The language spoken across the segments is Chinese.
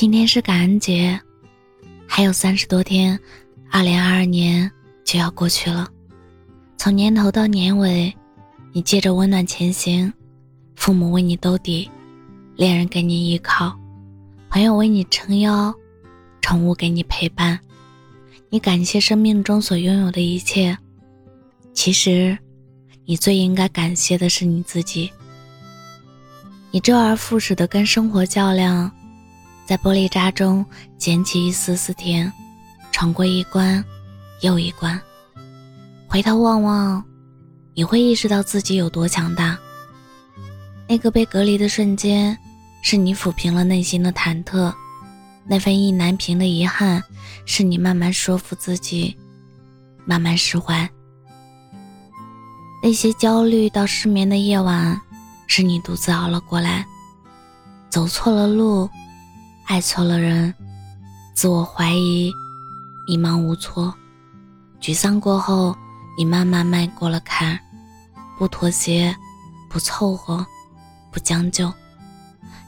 今天是感恩节，还有三十多天，二零二二年就要过去了。从年头到年尾，你借着温暖前行，父母为你兜底，恋人给你依靠，朋友为你撑腰，宠物给你陪伴。你感谢生命中所拥有的一切，其实，你最应该感谢的是你自己。你周而复始的跟生活较量。在玻璃渣中捡起一丝丝甜，闯过一关又一关。回头望望，你会意识到自己有多强大。那个被隔离的瞬间，是你抚平了内心的忐忑；那份意难平的遗憾，是你慢慢说服自己，慢慢释怀。那些焦虑到失眠的夜晚，是你独自熬了过来。走错了路。爱错了人，自我怀疑，迷茫无措，沮丧过后，你慢慢迈过了坎，不妥协，不凑合，不将就，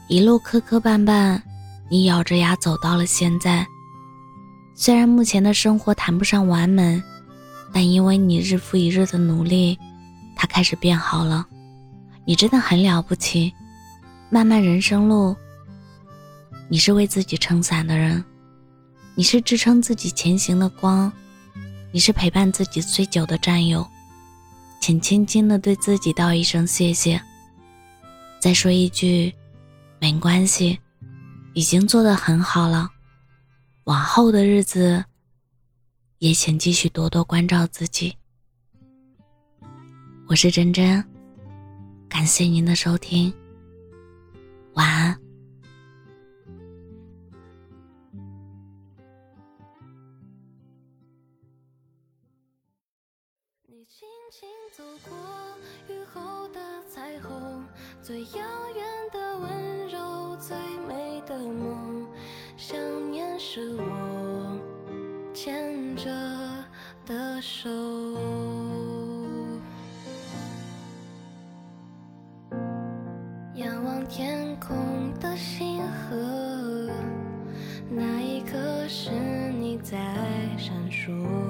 一路磕磕绊绊，你咬着牙走到了现在。虽然目前的生活谈不上完美，但因为你日复一日的努力，它开始变好了。你真的很了不起，漫漫人生路。你是为自己撑伞的人，你是支撑自己前行的光，你是陪伴自己最久的战友，请轻轻的对自己道一声谢谢，再说一句，没关系，已经做得很好了，往后的日子，也请继续多多关照自己。我是真真，感谢您的收听，晚安。你轻轻走过雨后的彩虹，最遥远的温柔，最美的梦。想念是我牵着的手，仰望天空的星河，那一刻是你在闪烁。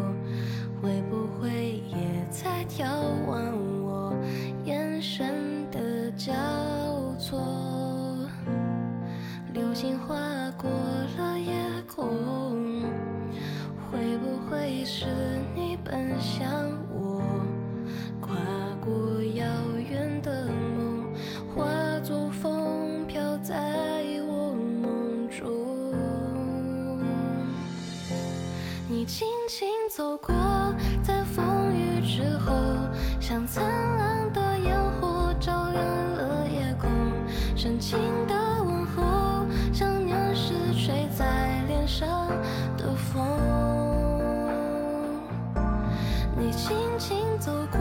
眺望我眼神的交错？流星划过了夜空，会不会是你奔向我？跨过遥远的梦，化作风飘在我梦中。你轻轻走过。在的问候，想念是吹在脸上的风。你轻轻走过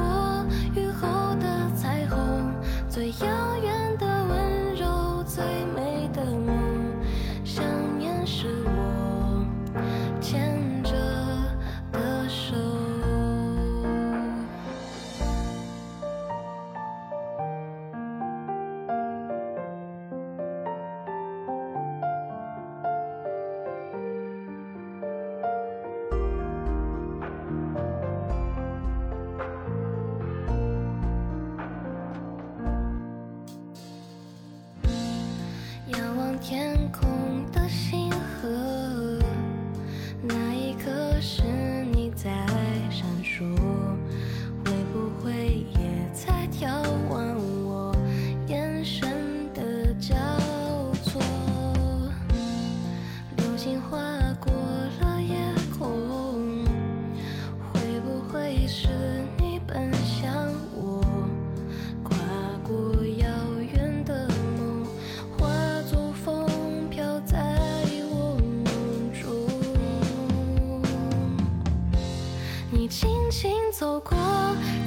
你轻轻走过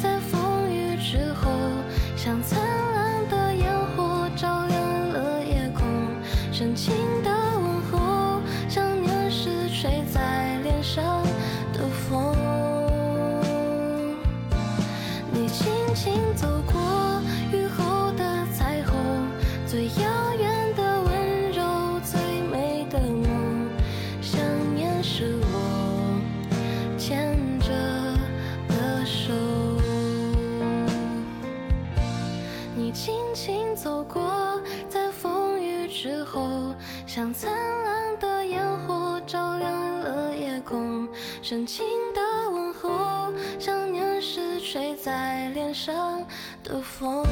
在风雨之后像灿烂的烟火照亮了夜空深情的问候想念是吹在脸上的风你轻轻走过雨后的彩虹最遥像灿烂的烟火照亮了夜空。深情的问候，想念时吹在脸上的风。